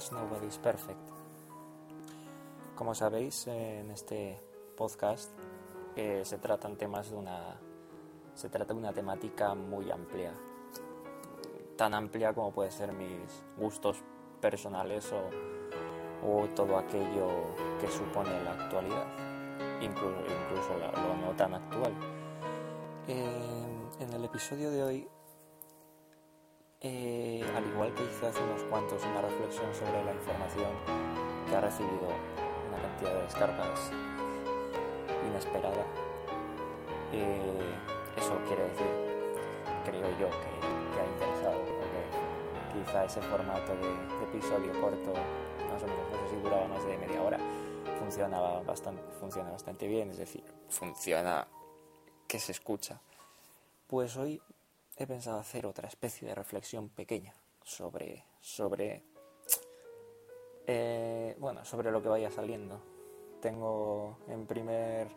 podcast Nobody's Perfect. Como sabéis, en este podcast eh, se tratan temas de una se trata de una temática muy amplia, tan amplia como puede ser mis gustos personales o, todo aquello que supone la actualidad, incluso, incluso lo no tan actual. en el episodio de hoy eh, al igual que hice hace unos cuantos una reflexión sobre la información que ha recibido una cantidad de descargas inesperada, eh, eso quiere decir, creo yo, que, ha interesado, porque quizá ese formato de, episodio corto, más o menos, no sé si duraba más de media hora, funcionaba bastante, funciona bastante bien, es decir, funciona que se escucha. Pues hoy he pensado hacer otra especie de reflexión pequeña sobre, sobre, eh, bueno, sobre lo que vaya saliendo. Tengo en primer,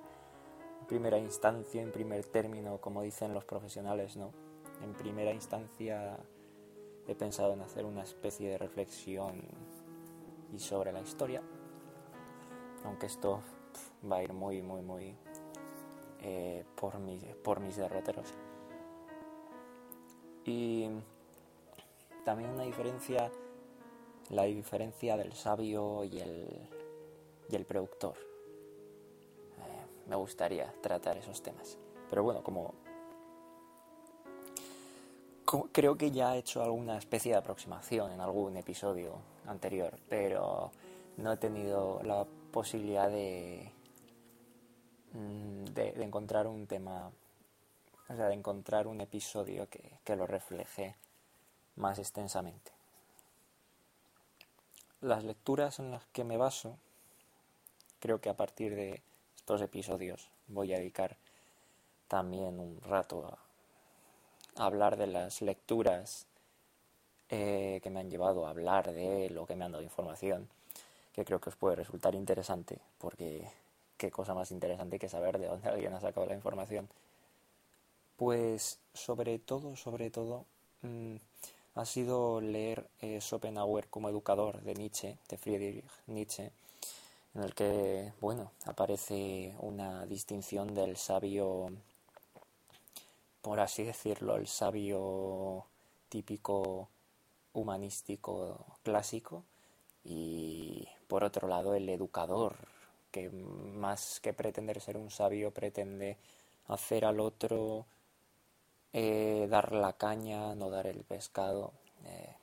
primera instancia, en primer término, como dicen los profesionales, ¿no? En primera instancia he pensado en hacer una especie de reflexión y sobre la historia, aunque esto va a ir muy, muy, muy eh, por, mis, por mis derroteros. Y también una diferencia, la diferencia del sabio y el, y el productor. Eh, me gustaría tratar esos temas. Pero bueno, como, creo que ya he hecho alguna especie de aproximación en algún episodio anterior, pero no he tenido la posibilidad de, mm, de encontrar un tema o sea, de encontrar un episodio que, lo refleje más extensamente. Las lecturas en las que me baso, creo que a partir de estos episodios voy a dedicar también un rato a, hablar de las lecturas eh, que me han llevado a hablar de lo que me han dado información, que creo que os puede resultar interesante, porque qué cosa más interesante que saber de dónde alguien ha sacado la información pues sobre todo, sobre todo, mm, ha sido leer eh, Schopenhauer como educador de Nietzsche, de Friedrich Nietzsche, en el que, bueno, aparece una distinción del sabio, por así decirlo, el sabio típico humanístico clásico y por otro lado el educador que más que pretender ser un sabio pretende hacer al otro eh, dar la caña, no dar el pescado, eh,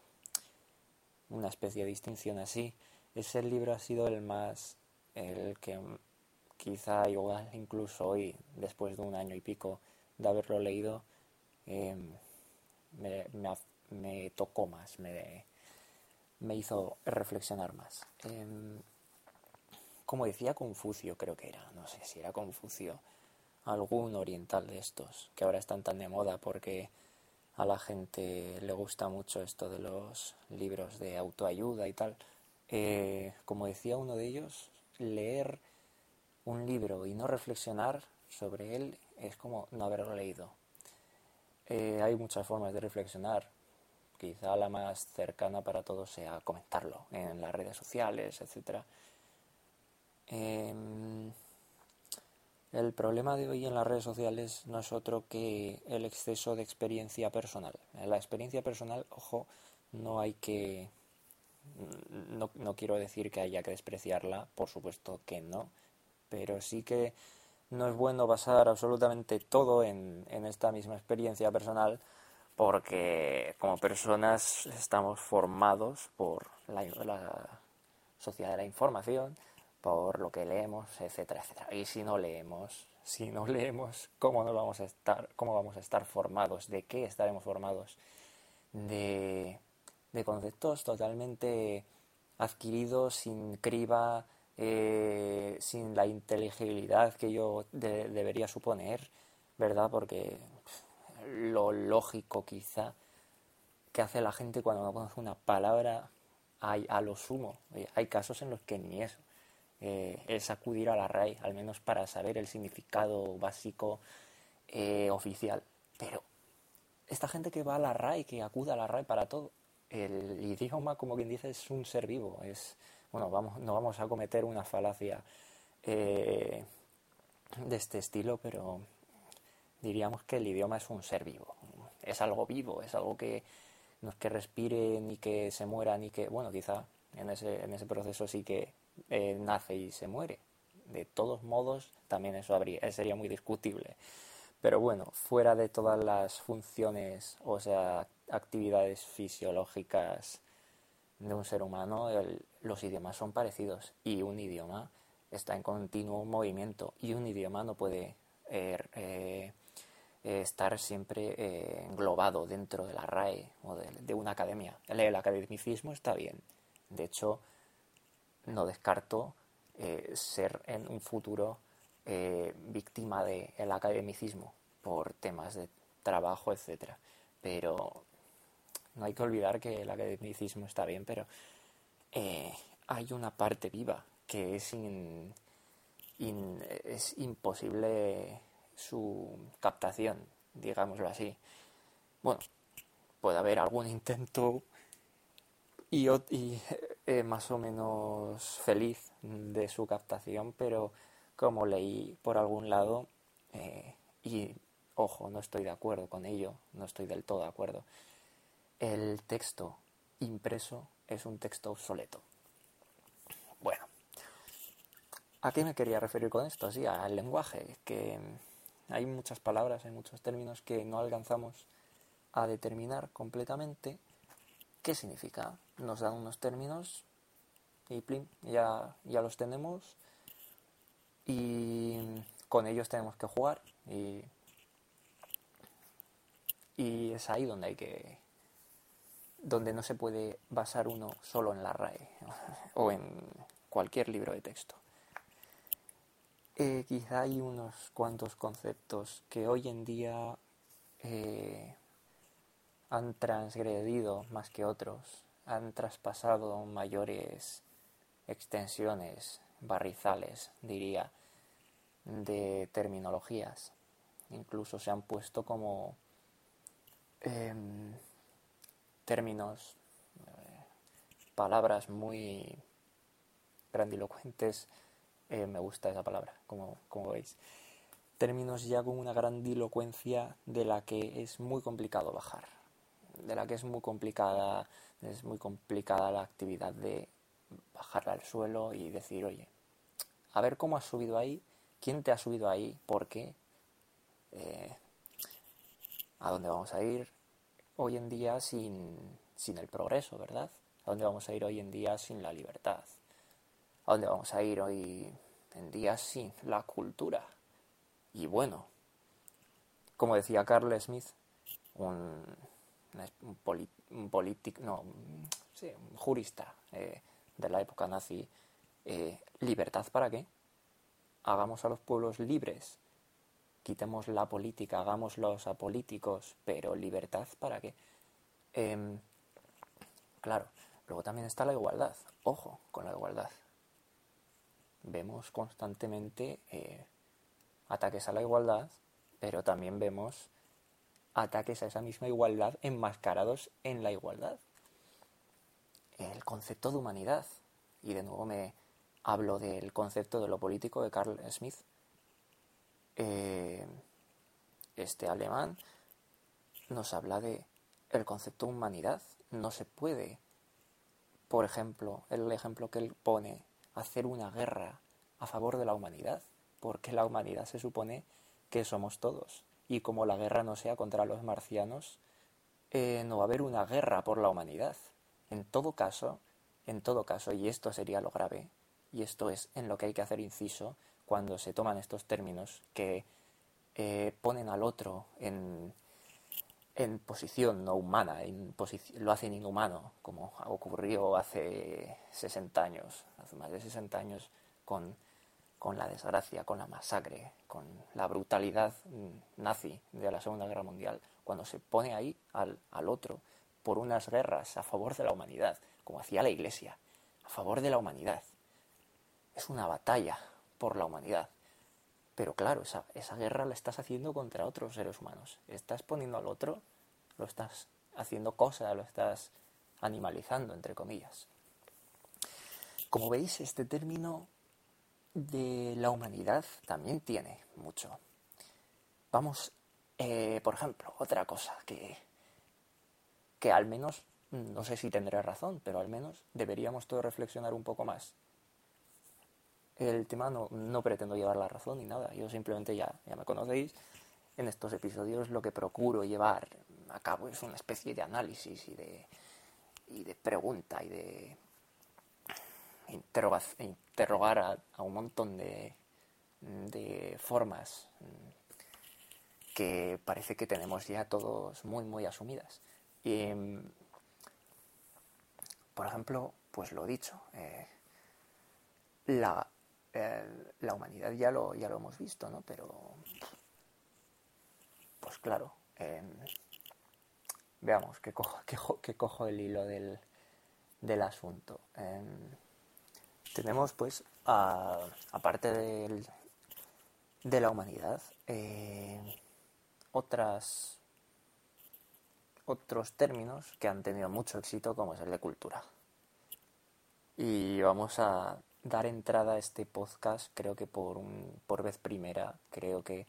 una especie de distinción así. Ese libro ha sido el más, el que quizá igual incluso hoy, después de un año y pico de haberlo leído, em, me, tocó más, me, me hizo reflexionar más. Em, como decía Confucio, creo que era, no sé si era Confucio, algún oriental de estos, que ahora están tan de moda porque a la gente le gusta mucho esto de los libros de autoayuda y tal. Eh, como decía uno de ellos, leer un libro y no reflexionar sobre él es como no haberlo leído. Eh, hay muchas formas de reflexionar. Quizá la más cercana para todos sea comentarlo en las redes sociales, etc. El problema de hoy en las redes sociales no es otro que el exceso de experiencia personal. La experiencia personal, ojo, no hay que... No, no, quiero decir que haya que despreciarla, por supuesto que no, pero sí que no es bueno basar absolutamente todo en, en esta misma experiencia personal porque como personas estamos formados por la, la sociedad de la información por lo que leemos, etcétera, etcétera. Y si no leemos, si no leemos, ¿cómo no vamos a estar, cómo vamos a estar formados? ¿De qué estaremos formados? De, conceptos totalmente adquiridos sin criba, eh, sin la inteligibilidad que yo debería suponer, ¿verdad? Porque lo lógico quizá que hace la gente cuando no conoce una palabra hay a lo sumo. Hay casos en los que ni eso eh, es acudir a la RAI, al menos para saber el significado básico eh, oficial. Pero esta gente que va a la RAI, que acude a la RAI para todo, el idioma, como quien dice, es un ser vivo. Es, bueno, vamos, no vamos a cometer una falacia eh, de este estilo, pero diríamos que el idioma es un ser vivo. Es algo vivo, es algo que no es que respire ni que se muera, ni que, bueno, quizá en ese, en ese proceso sí que eh, nace y se muere. De todos modos, también eso habría, sería muy discutible. Pero bueno, fuera de todas las funciones, o sea, actividades fisiológicas de un ser humano, los idiomas son parecidos y un idioma está en continuo movimiento y un idioma no puede eh, eh, estar siempre eh, englobado dentro de la RAE o de, una academia. El, academicismo está bien. De hecho, no descarto ser en un futuro víctima del academicismo por temas de trabajo, etcétera. Pero no hay que olvidar que el academicismo está bien, pero eh, hay una parte viva que es, es imposible su captación, digámoslo así. Bueno, puede haber algún intento y, más o menos feliz de su captación, pero como leí por algún lado, eh, y ojo, no estoy de acuerdo con ello, no estoy del todo de acuerdo, el texto impreso es un texto obsoleto. Bueno, ¿a qué me quería referir con esto? Sí, al lenguaje, que hay muchas palabras, hay muchos términos que no alcanzamos a determinar completamente qué significa. Nos dan unos términos y plim, ya, ya los tenemos y con ellos tenemos que jugar y, y es ahí donde hay que donde no se puede basar uno solo en la RAE o en cualquier libro de texto. Eh, quizá hay unos cuantos conceptos que hoy en día eh, han transgredido más que otros, han traspasado mayores extensiones, barrizales, diría, de terminologías. Incluso se han puesto como em, términos, eh, palabras muy grandilocuentes, eh, me gusta esa palabra, como, como veis. Términos ya con una grandilocuencia de la que es muy complicado bajar, de la que es muy complicada, es muy complicada la actividad de bajar al suelo y decir, oye, a ver cómo has subido ahí, quién te ha subido ahí, por qué, eh, a dónde vamos a ir, hoy en día sin, sin el progreso, ¿verdad? ¿A dónde vamos a ir hoy en día sin la libertad? ¿A dónde vamos a ir hoy en día sin la cultura? Y bueno, como decía Carl Smith, un, un, político, no, sí, un jurista eh, de la época nazi, eh, ¿libertad para qué? Hagamos a los pueblos libres quitemos la política, hagámoslos apolíticos, pero libertad para qué. Em, claro, luego también está la igualdad. Ojo con la igualdad. Vemos constantemente eh, ataques a la igualdad, pero también vemos ataques a esa misma igualdad enmascarados en la igualdad. El concepto de humanidad, y de nuevo me hablo del concepto de lo político de Carl Smith, eh, este alemán nos habla de el concepto de humanidad. No se puede, por ejemplo, el ejemplo que él pone, hacer una guerra a favor de la humanidad, porque la humanidad se supone que somos todos. Y como la guerra no sea contra los marcianos, eh, no va a haber una guerra por la humanidad. En todo caso, en todo caso, y esto sería lo grave, y esto es en lo que hay que hacer inciso, cuando se toman estos términos que eh, ponen al otro en, en posición no humana, en lo hacen inhumano, como ocurrió hace 60 años, hace más de 60 años, con, con la desgracia, con la masacre, con la brutalidad nazi de la Segunda Guerra Mundial, cuando se pone ahí al, al otro por unas guerras a favor de la humanidad, como hacía la Iglesia, a favor de la humanidad. Es una batalla por la humanidad. Pero claro, esa, esa guerra la estás haciendo contra otros seres humanos. Estás poniendo al otro lo estás haciendo cosa, lo estás animalizando, entre comillas. Como veis, este término de la humanidad también tiene mucho. Vamos, eh, por ejemplo, otra cosa que, que al menos, no sé si tendré razón, pero al menos deberíamos todos reflexionar un poco más. El tema no, no pretendo llevar la razón ni nada, yo simplemente ya, ya me conocéis. En estos episodios lo que procuro llevar a cabo es una especie de análisis y de, y de pregunta y de interrogar a, un montón de, formas que parece que tenemos ya todos muy, muy asumidas. Y, por ejemplo, pues lo dicho, eh, la, la, humanidad ya lo, ya lo hemos visto, ¿no? Pero, pues claro, em, veamos que cojo, que, cojo el hilo del, del asunto. Em, tenemos pues, aparte del, de la humanidad, eh, otras, otros términos que han tenido mucho éxito, como es el de cultura. Y vamos a dar entrada a este podcast, creo que por, un, por vez primera, creo que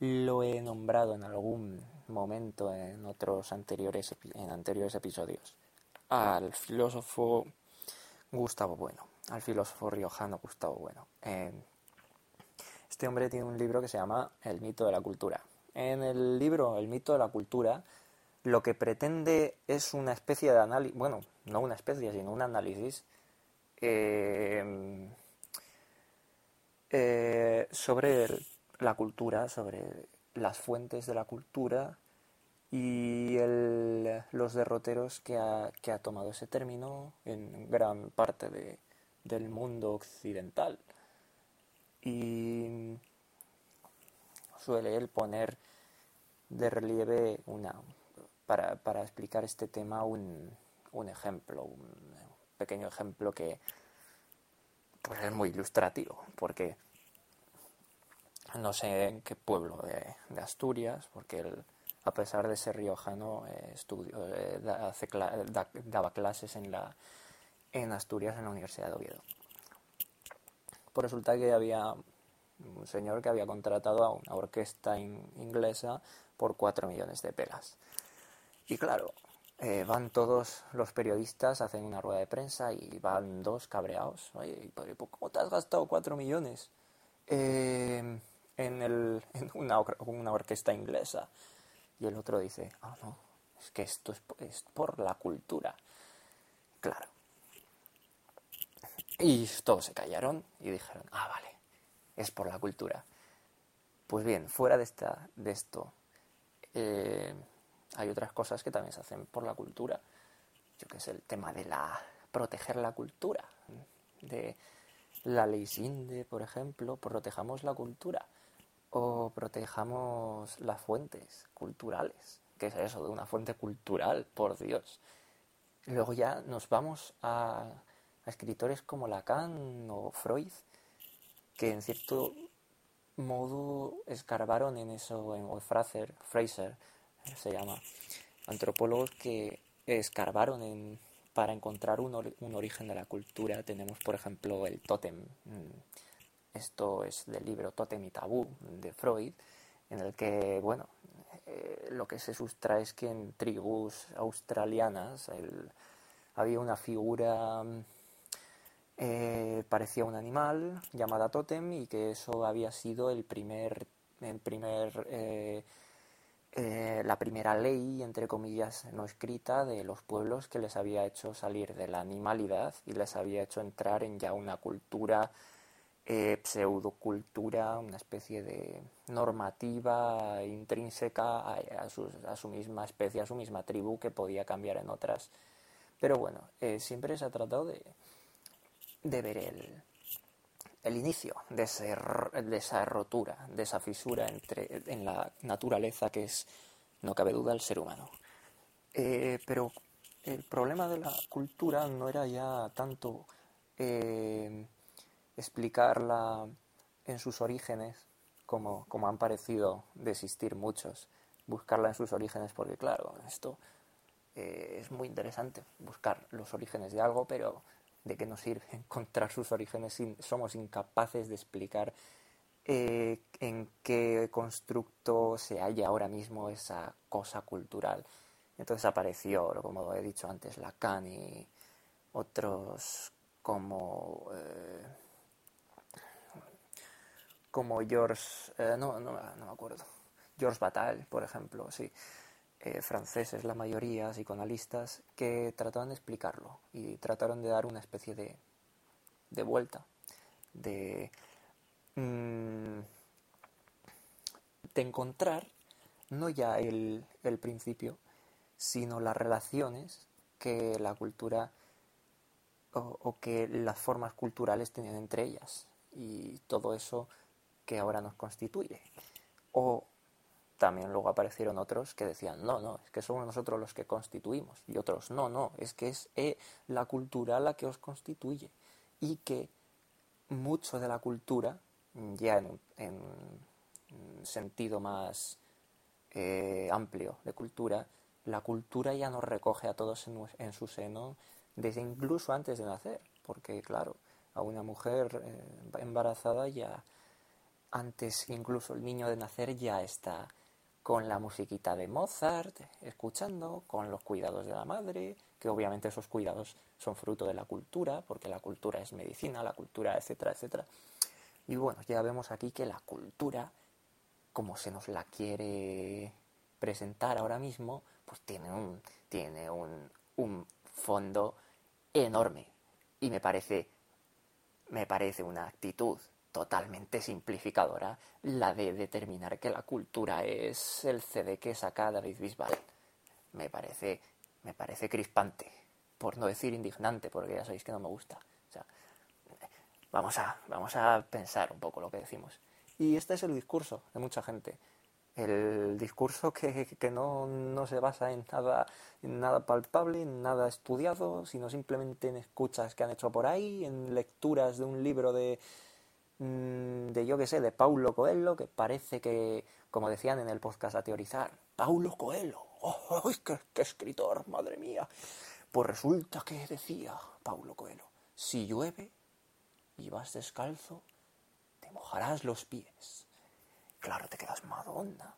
lo he nombrado en algún momento en otros anteriores, en anteriores episodios, al filósofo Gustavo Bueno al filósofo riojano Gustavo Bueno. Eh, este hombre tiene un libro que se llama El mito de la cultura. En el libro El mito de la cultura lo que pretende es una especie de análisis, bueno, no una especie, sino un análisis eh, eh, sobre la cultura, sobre las fuentes de la cultura y los derroteros que ha, que ha tomado ese término en gran parte de, del mundo occidental. Y suele él poner de relieve una, para, para explicar este tema un, un, ejemplo, un pequeño ejemplo que pues es muy ilustrativo, porque no sé en qué pueblo de, Asturias, porque él, a pesar de ser riojano, eh, eh, daba clases en la en Asturias, en la Universidad de Oviedo. Pues resulta que había un señor que había contratado a una orquesta inglesa por 4 millones de pelas. Y claro, eh, van todos los periodistas, hacen una rueda de prensa y van dos cabreados. Oye, ¿cómo te has gastado 4 millones eh, en, el, en una, una, orquesta inglesa? Y el otro dice, ah, no, es que esto es por la cultura. Claro, y todos se callaron y dijeron, ah, vale, es por la cultura. Pues bien, fuera de, esta, de esto, eh, hay otras cosas que también se hacen por la cultura. Yo que sé, el tema de la proteger la cultura, de la ley Sinde, por ejemplo, protejamos la cultura o protejamos las fuentes culturales. ¿Qué es eso de una fuente cultural? Por Dios. Luego ya nos vamos a a escritores como Lacan o Freud, que en cierto modo escarbaron en eso, o Fraser, Fraser se llama, antropólogos que escarbaron en, para encontrar un, un, origen de la cultura. Tenemos, por ejemplo, el tótem. Mm, esto es del libro Tótem y Tabú de Freud, en el que, bueno, eh, lo que se sustrae es que en tribus australianas había una figura mm, eh, parecía un animal llamada tótem y que eso había sido el primer, el primer eh, eh, la primera ley, entre comillas, no escrita de los pueblos que les había hecho salir de la animalidad y les había hecho entrar en ya una cultura, pseudocultura, una especie de normativa intrínseca a, a, su misma especie, a su misma tribu que podía cambiar en otras. Pero bueno, siempre se ha tratado de, de ver el, el inicio de, esa rotura, de esa fisura entre, en la naturaleza que es, no cabe duda, el ser humano. Eh, pero el problema de la cultura no era ya tanto eh, explicarla en sus orígenes, como, como han parecido desistir muchos, buscarla en sus orígenes, porque claro, esto eh, es muy interesante, buscar los orígenes de algo, pero ¿de qué nos sirve encontrar sus orígenes si somos incapaces de explicar eh, en qué constructo se halla ahora mismo esa cosa cultural? Entonces apareció, como he dicho antes, Lacan y otros como... Eh, como George, no, no, no me acuerdo, George Bataille, por ejemplo, sí, eh, franceses la mayoría, psicoanalistas, que trataron de explicarlo y trataron de dar una especie de, de vuelta, de, mm, de encontrar no ya el, el principio, sino las relaciones que la cultura o, o, que las formas culturales tienen entre ellas y todo eso que ahora nos constituye. O también luego aparecieron otros que decían, no, no, es que somos nosotros los que constituimos. Y otros, no, no, es que es eh, la cultura la que os constituye. Y que mucho de la cultura, ya en, en sentido más eh, amplio de cultura, la cultura ya nos recoge a todos en, su seno desde incluso antes de nacer. Porque, claro, a una mujer eh, embarazada ya antes incluso el niño de nacer ya está con la musiquita de Mozart, escuchando, con los cuidados de la madre, que obviamente esos cuidados son fruto de la cultura, porque la cultura es medicina, la cultura, etcétera, etcétera. Y bueno, ya vemos aquí que la cultura, como se nos la quiere presentar ahora mismo, pues tiene un, tiene un, un fondo enorme. Y me parece, me parece una actitud totalmente simplificadora la de determinar que la cultura es el CD que saca David Bisbal. Me parece, me parece crispante, por no decir indignante, porque ya sabéis que no me gusta. Vamos, a, vamos a pensar un poco lo que decimos. Y este es el discurso de mucha gente. El discurso que, que no, no, se basa en nada, en nada palpable, en nada estudiado, sino simplemente en escuchas que han hecho por ahí, en lecturas de un libro de, de yo que sé, de Paulo Coelho, que parece que, como decían en el podcast a teorizar, Paulo Coelho, ¡oh, qué, qué escritor, madre mía! Pues resulta que decía Paulo Coelho, si llueve y vas descalzo, te mojarás los pies. Claro, te quedas Madonna.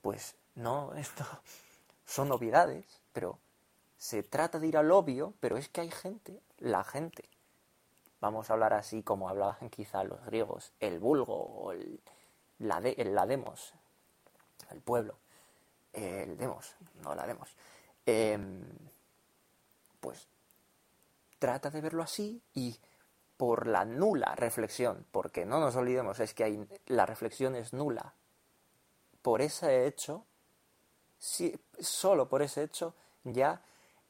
Pues no, esto son novedades, pero se trata de ir al obvio, pero es que hay gente, la gente vamos a hablar así como hablaban quizá los griegos, el vulgo o el, la de, el pueblo, el demos, no la demos, eh, pues trata de verlo así y por la nula reflexión, porque no nos olvidemos, es que hay, la reflexión es nula, por ese hecho, si, solo por ese hecho, ya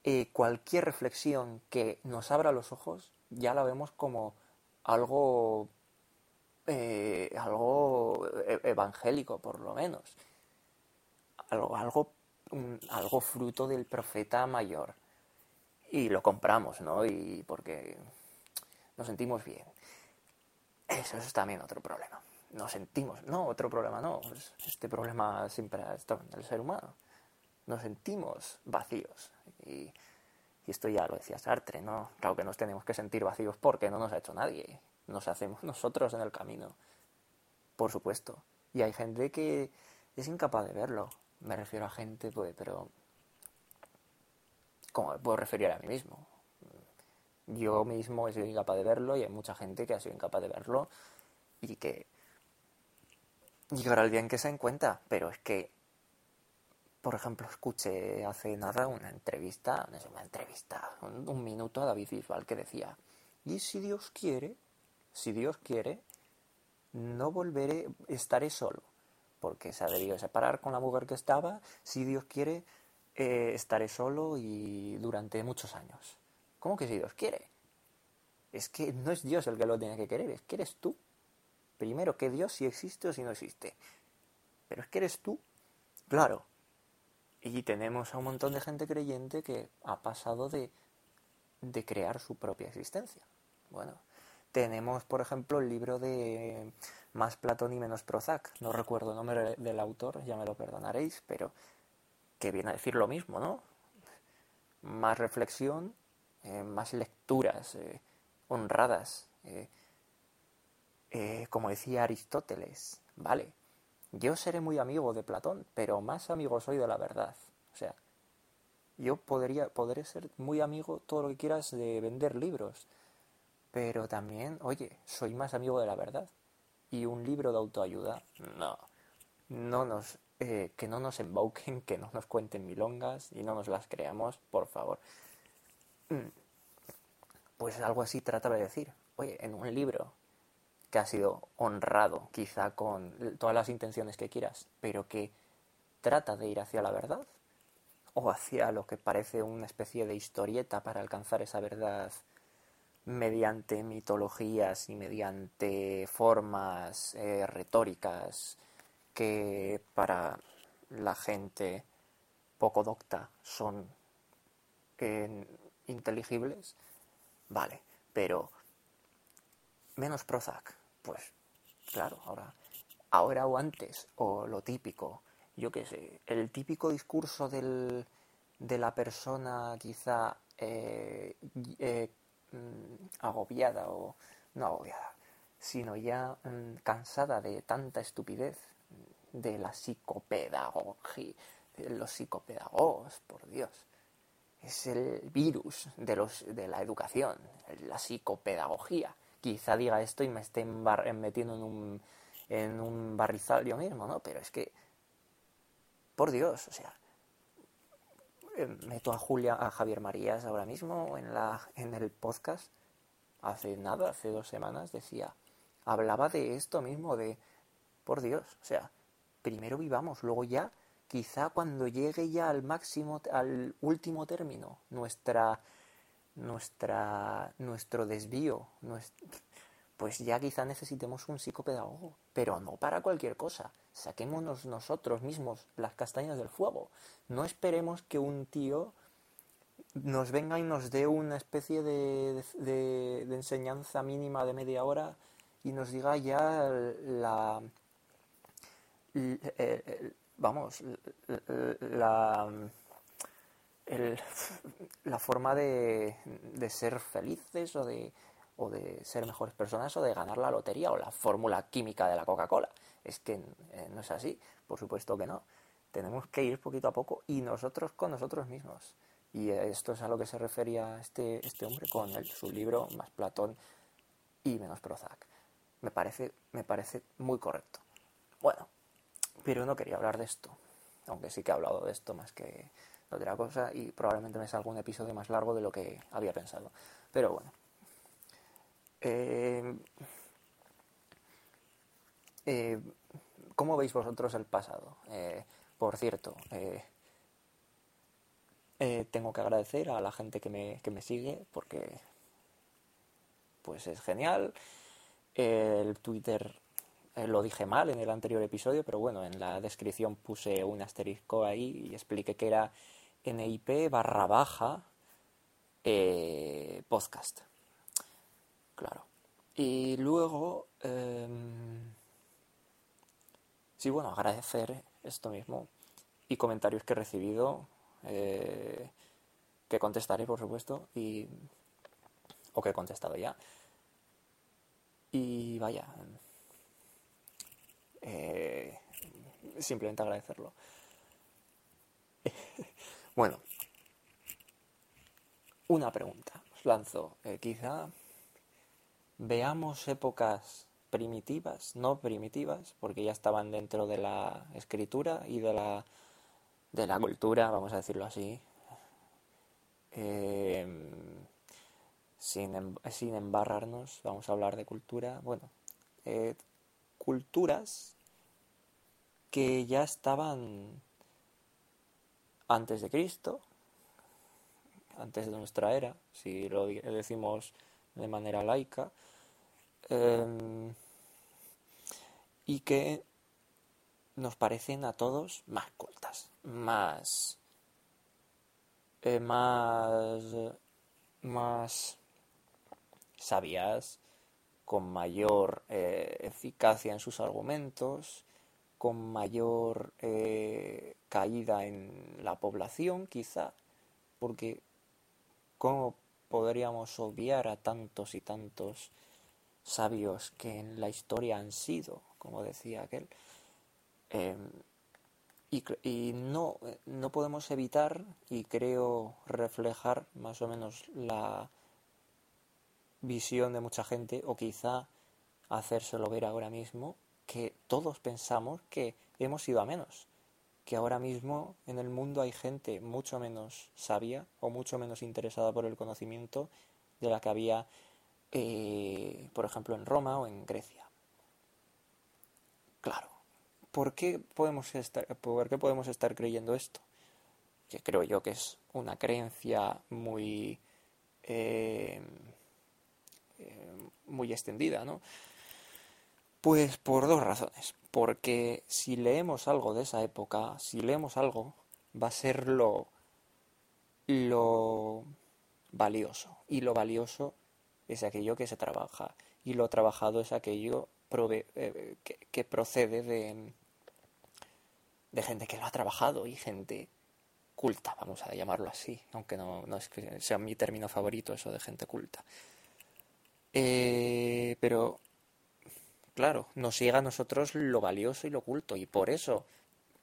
eh, cualquier reflexión que nos abra los ojos ya la vemos como algo, eh, algo e-, evangélico, por lo menos. Algo, algo, algo fruto del profeta mayor. Y lo compramos, ¿no? Y porque nos sentimos bien. Eso, es también otro problema. Nos sentimos, no, otro problema no. Este problema siempre estado en el ser humano. Nos sentimos vacíos. Y y esto ya lo decía Sartre, ¿no? Claro que nos tenemos que sentir vacíos porque no nos ha hecho nadie. Nos hacemos nosotros en el camino. Por supuesto. Y hay gente que es incapaz de verlo. Me refiero a gente, pues, pero... ¿Cómo me puedo referir a mí mismo? Yo mismo he sido incapaz de verlo y hay mucha gente que ha sido incapaz de verlo y que llegará el bien que se en cuenta, pero es que por ejemplo, escuché hace nada una entrevista, no es una entrevista, un, minuto a David Bisbal que decía, y si Dios quiere, si Dios quiere, no volveré, estaré solo, porque se ha debido separar con la mujer que estaba, si Dios quiere, eh, estaré solo y durante muchos años. ¿Cómo que si Dios quiere? Es que no es Dios el que lo tiene que querer, es que eres tú. Primero, que Dios si existe o si no existe. Pero es que eres tú. Claro, y tenemos a un montón de gente creyente que ha pasado de, de crear su propia existencia. Bueno, tenemos, por ejemplo, el libro de Más Platón y menos Prozac. No recuerdo el nombre del autor, ya me lo perdonaréis, pero que viene a decir lo mismo, ¿no? Más reflexión, eh, más lecturas eh, honradas. Eh, como decía Aristóteles, vale, yo seré muy amigo de Platón, pero más amigo soy de la verdad. O sea, yo podría, podré ser muy amigo todo lo que quieras de vender libros, pero también, oye, soy más amigo de la verdad. Y un libro de autoayuda, no, no nos, eh, que no nos embauquen, que no nos cuenten milongas y no nos las creamos, por favor. Mm. Pues algo así trata de decir, oye, en un libro que ha sido honrado, quizá con todas las intenciones que quieras, pero que trata de ir hacia la verdad o hacia lo que parece una especie de historieta para alcanzar esa verdad mediante mitologías y mediante formas eh, retóricas que para la gente poco docta son eh, inteligibles, vale, pero menos Prozac, pues claro, ahora, ahora o antes, o lo típico, yo qué sé, el típico discurso del, de la persona quizá eh, eh, mm, agobiada o no agobiada, sino ya mm, cansada de tanta estupidez de la psicopedagogía, de los psicopedagogos, por Dios. Es el virus de, los, de la educación, la psicopedagogía quizá diga esto y me esté metiendo en un, en un barrizal yo mismo, ¿no? Pero es que, por Dios, o sea, eh, meto a Julia, a Javier Marías ahora mismo en, la, en el podcast, hace nada, hace dos semanas, decía, hablaba de esto mismo, de, por Dios, o sea, primero vivamos, luego ya, quizá cuando llegue ya al máximo, al último término, nuestra nuestra, nuestro desvío, pues ya quizá necesitemos un psicopedagogo, pero no para cualquier cosa. Saquémonos nosotros mismos las castañas del fuego. No esperemos que un tío nos venga y nos dé una especie de, de, enseñanza mínima de media hora y nos diga ya la, vamos, la forma de, de, ser felices o de, o de ser mejores personas o de ganar la lotería o la fórmula química de la Coca-Cola. Es que eh, no es así, por supuesto que no. Tenemos que ir poquito a poco y nosotros con nosotros mismos. Y esto es a lo que se refería este, este hombre con su libro Más Platón y menos Prozac. Me parece, me parece muy correcto. Bueno, pero no quería hablar de esto, aunque sí que he hablado de esto más que otra cosa y probablemente me salga un episodio más largo de lo que había pensado. Pero bueno. Eh, eh, ¿Cómo veis vosotros el pasado? Eh, por cierto, tengo que agradecer a la gente que me, que me sigue porque pues es genial. El Twitter lo dije mal en el anterior episodio, pero bueno, en la descripción puse un asterisco ahí y expliqué que era NIP barra baja eh, podcast. Claro. Y luego, em, sí, bueno, agradecer esto mismo y comentarios que he recibido, eh, que contestaré, por supuesto, y, o que he contestado ya. Y vaya, eh, simplemente agradecerlo. Bueno, una pregunta os lanzo. Eh, quizá veamos épocas primitivas, no primitivas, porque ya estaban dentro de la escritura y de la, de la cultura, vamos a decirlo así, em, sin, em, sin, embarrarnos, vamos a hablar de cultura, bueno, eh, culturas que ya estaban antes de Cristo, antes de nuestra era, si lo decimos de manera laica, em, y que nos parecen a todos más cultas, más, eh, más, más sabias, con mayor eh, eficacia en sus argumentos, con mayor eh, caída en la población, quizá, porque ¿cómo podríamos obviar a tantos y tantos sabios que en la historia han sido, como decía aquel? Em, y, y no, no podemos evitar, y creo reflejar más o menos la visión de mucha gente, o quizá hacérselo ver ahora mismo, que todos pensamos que hemos ido a menos, que ahora mismo en el mundo hay gente mucho menos sabia o mucho menos interesada por el conocimiento de la que había, eh, por ejemplo, en Roma o en Grecia. Claro, ¿por qué podemos estar, por qué podemos estar creyendo esto? Que creo yo que es una creencia muy eh, eh, muy extendida, ¿no? Pues por dos razones. Porque si leemos algo de esa época, si leemos algo, va a ser lo, lo valioso. Y lo valioso es aquello que se trabaja. Y lo trabajado es aquello eh, que, procede de, de gente que lo ha trabajado y gente culta, vamos a llamarlo así, aunque no, no es que sea mi término favorito eso de gente culta. Eh, pero, claro, nos llega a nosotros lo valioso y lo oculto, y por eso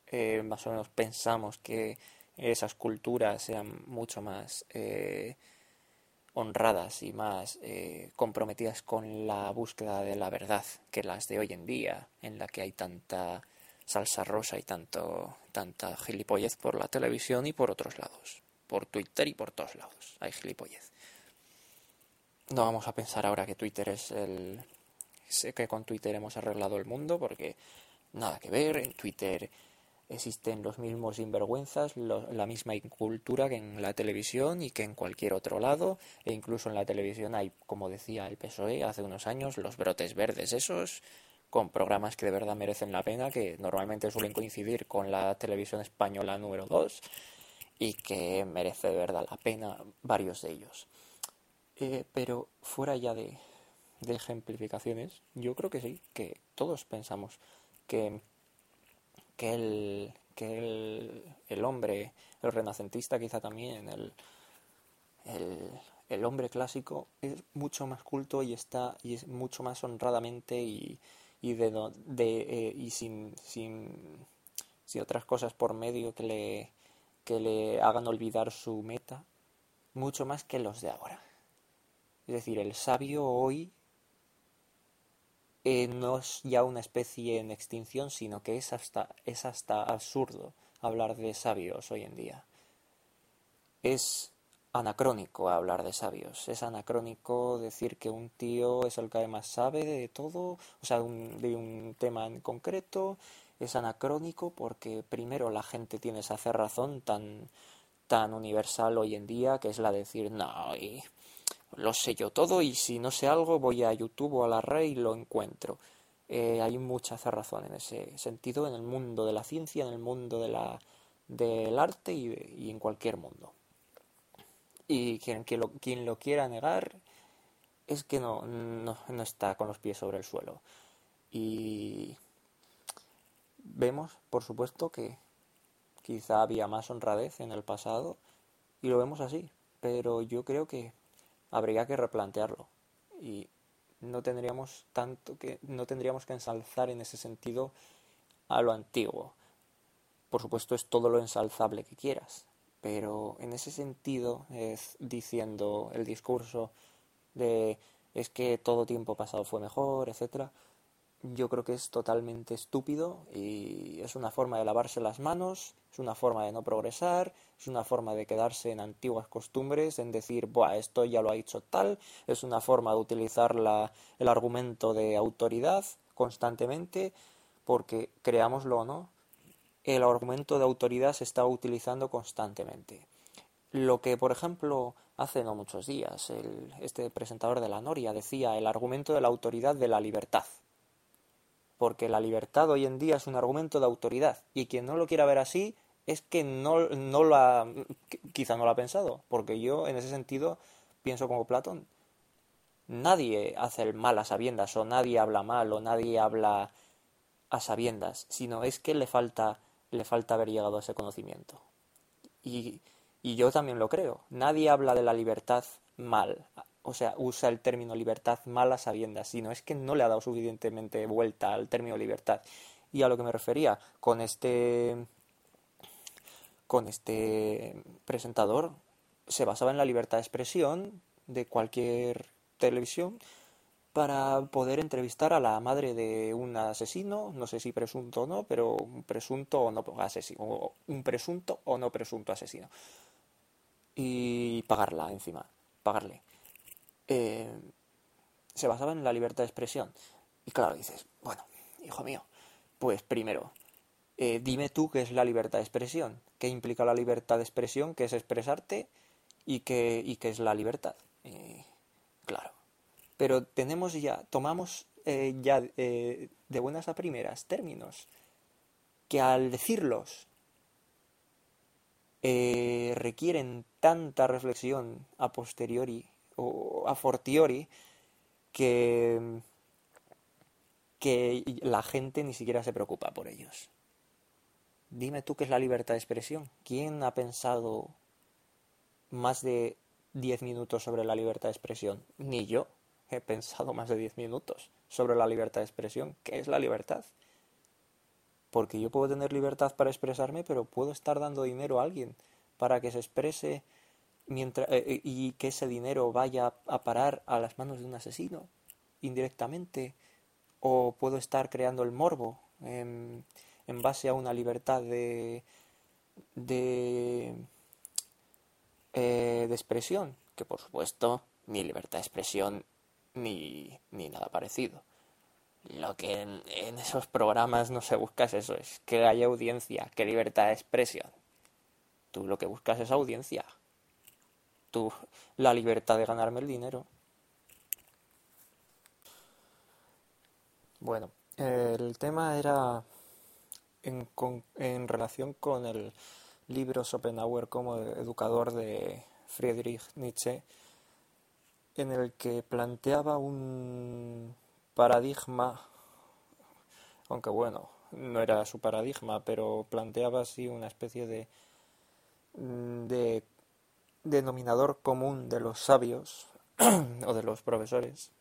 eh, más o menos pensamos que esas culturas sean mucho más eh, honradas y más comprometidas con la búsqueda de la verdad que las de hoy en día, en la que hay tanta salsa rosa y tanto, tanta gilipollez por la televisión y por otros lados, por Twitter y por todos lados hay gilipollez. No vamos a pensar ahora que Twitter es el... Sé que con Twitter hemos arreglado el mundo porque nada que ver. En Twitter existen los mismos sinvergüenzas, la misma incultura que en la televisión y que en cualquier otro lado. E incluso en la televisión hay, como decía el PSOE hace unos años, los brotes verdes esos con programas que de verdad merecen la pena, que normalmente suelen coincidir con la televisión española número 2 y que merece de verdad la pena varios de ellos. Eh, pero fuera ya de, ejemplificaciones, yo creo que sí, que todos pensamos que, que, el, que el, hombre, el renacentista quizá también, el, el, hombre clásico es mucho más culto y está y es mucho más honradamente y, y de, de eh, y sin, sin, sin otras cosas por medio que le que le hagan olvidar su meta mucho más que los de ahora. Es decir, el sabio hoy eh, no es ya una especie en extinción, sino que es hasta, es hasta absurdo hablar de sabios hoy en día. Es anacrónico hablar de sabios. Es anacrónico decir que un tío es el que más sabe de todo, o sea, de un tema en concreto. Es anacrónico porque primero la gente tiene esa razón tan, tan universal hoy en día, que es la de decir, no, y lo sé yo todo y si no sé algo voy a YouTube o a la red y lo encuentro. Eh, hay mucha razón en ese sentido en el mundo de la ciencia, en el mundo de la, del arte y, en cualquier mundo. Y quien, lo, quien lo quiera negar es que no, no, no está con los pies sobre el suelo. Y vemos, por supuesto, que quizá había más honradez en el pasado y lo vemos así, pero yo creo que habría que replantearlo y no tendríamos tanto que no tendríamos que ensalzar en ese sentido a lo antiguo. Por supuesto es todo lo ensalzable que quieras, pero en ese sentido es diciendo el discurso de es que todo tiempo pasado fue mejor, etcétera, yo creo que es totalmente estúpido y es una forma de lavarse las manos, es una forma de no progresar, es una forma de quedarse en antiguas costumbres, en decir, Buah, esto ya lo ha dicho tal, es una forma de utilizar la, el argumento de autoridad constantemente, porque creámoslo o no, el argumento de autoridad se está utilizando constantemente. Lo que, por ejemplo, hace no muchos días, el, este presentador de la Noria decía el argumento de la autoridad de la libertad porque la libertad hoy en día es un argumento de autoridad y quien no lo quiera ver así es que no, no lo ha, quizá no lo ha pensado, porque yo en ese sentido pienso como Platón. nadie hace el mal a sabiendas, o nadie habla mal, o nadie habla a sabiendas, sino es que le falta, le falta haber llegado a ese conocimiento. Y, y yo también lo creo. Nadie habla de la libertad mal, o sea, usa el término libertad mal a sabiendas, sino es que no le ha dado suficientemente vuelta al término libertad. Y a lo que me refería con este con este presentador se basaba en la libertad de expresión de cualquier televisión para poder entrevistar a la madre de un asesino, no sé si presunto o no, pero un presunto o no asesino, un presunto o no presunto asesino. Y pagarla encima, pagarle. Eh, se basaba en la libertad de expresión. Y claro, dices, bueno, hijo mío, pues primero, eh, dime tú qué es la libertad de expresión, qué implica la libertad de expresión, qué es expresarte y qué, y qué es la libertad. Eh, claro, pero tenemos ya, tomamos ya de buenas a primeras términos que al decirlos requieren tanta reflexión a posteriori o a fortiori que, que la gente ni siquiera se preocupa por ellos. Dime tú qué es la libertad de expresión. ¿Quién ha pensado más de diez minutos sobre la libertad de expresión? Ni yo he pensado más de 10 minutos sobre la libertad de expresión. ¿Qué es la libertad? Porque yo puedo tener libertad para expresarme, pero puedo estar dando dinero a alguien para que se exprese mientras, eh, eh, y que ese dinero vaya a parar a las manos de un asesino indirectamente. O puedo estar creando el morbo en, en base a una libertad de, de, eh, de expresión, que por supuesto mi libertad de expresión ni, ni nada parecido. Lo que en, esos programas no se busca es eso, es que haya audiencia, que libertad de expresión. Tú lo que buscas es audiencia. La libertad de ganarme el dinero. Bueno, el tema era en, en relación con el libro Schopenhauer como educador de Friedrich Nietzsche en el que planteaba un paradigma, aunque bueno, no era su paradigma, pero planteaba así una especie de, de denominador común de los sabios o de los profesores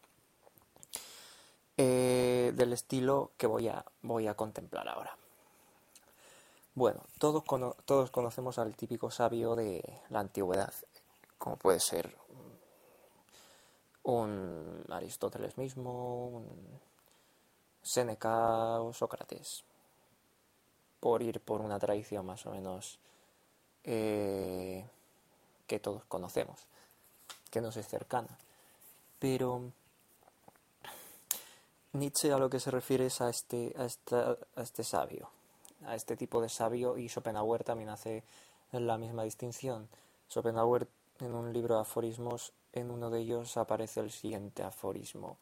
eh, del estilo que voy a, voy a contemplar ahora. Bueno, todos, todos conocemos al típico sabio de la antigüedad, como puede ser un Aristóteles mismo, un Séneca o Sócrates, por ir por una tradición más o menos eh, que todos conocemos, que nos es cercana. Pero Nietzsche a lo que se refiere es a este, a, a este sabio, a este tipo de sabio, y Schopenhauer también hace la misma distinción. Schopenhauer en un libro de aforismos en uno de ellos aparece el siguiente aforismo.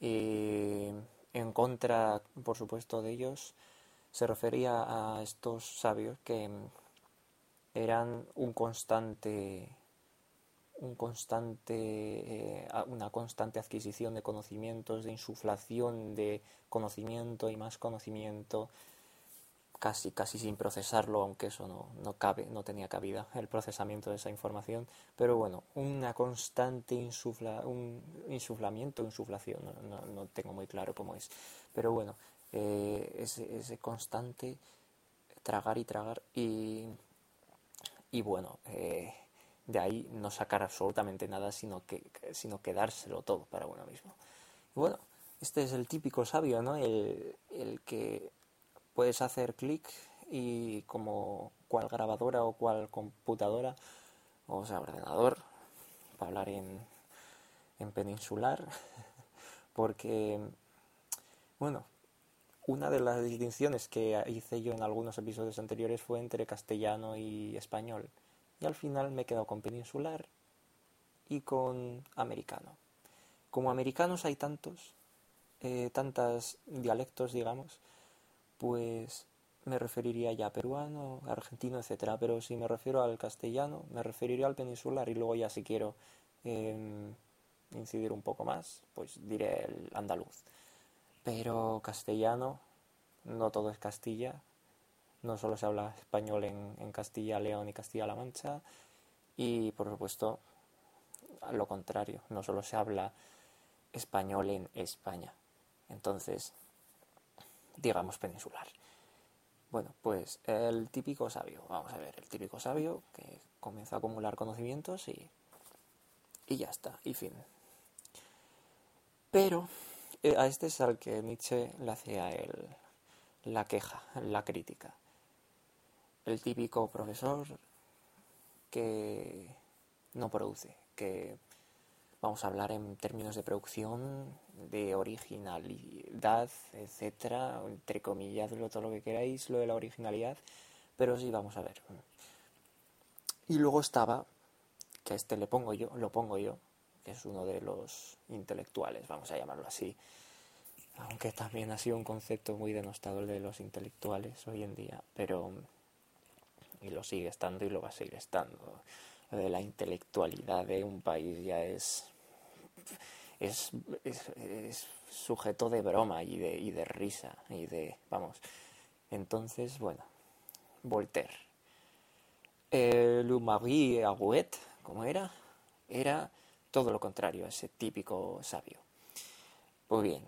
Y en contra, por supuesto, de ellos, se refería a estos sabios que eran un constante un constante eh, una constante adquisición de conocimientos de insuflación de conocimiento y más conocimiento casi, casi sin procesarlo, aunque eso no, no, cabe, no tenía cabida el procesamiento de esa información, pero bueno, una constante insufla, un insuflamiento, insuflación, no, no, tengo muy claro cómo es, pero bueno, eh, ese, ese, constante tragar y tragar y, y bueno, eh, de ahí no sacar absolutamente nada, sino que sino quedárselo todo para uno mismo. Bueno, este es el típico sabio, ¿no? El, el que puedes hacer clic y como cual grabadora o cual computadora o sea ordenador para hablar en, en peninsular porque bueno una de las distinciones que hice yo en algunos episodios anteriores fue entre castellano y español y al final me he quedado con peninsular y con americano como americanos hay tantos eh, tantos dialectos digamos pues me referiría ya a peruano, argentino, etcétera. Pero si me refiero al castellano, me referiría al peninsular y luego ya si quiero em, incidir un poco más, pues diré el andaluz. Pero castellano, no todo es Castilla, no solo se habla español en, en Castilla, León y Castilla-La Mancha, y por supuesto, lo contrario, no solo se habla español en España. Entonces, digamos peninsular. Bueno, pues el típico sabio, vamos a ver, el típico sabio que comienza a acumular conocimientos y, y ya está, y fin. Pero a este es al que Nietzsche le hacía el, la queja, la crítica. El típico profesor que no produce, que vamos a hablar en términos de producción, de originalidad, etcétera, entre comillas, todo lo que queráis, lo de la originalidad, pero sí, vamos a ver. Y luego estaba, que a este le pongo yo, lo pongo yo, que es uno de los intelectuales, vamos a llamarlo así, aunque también ha sido un concepto muy denostado el de los intelectuales hoy en día, pero y lo sigue estando y lo va a seguir estando. la intelectualidad de un país ya es es, es, sujeto de broma y de, y de risa y de vamos. Entonces bueno Voltaire. El Marie Agüet como era era todo lo contrario ese típico sabio. Pues bien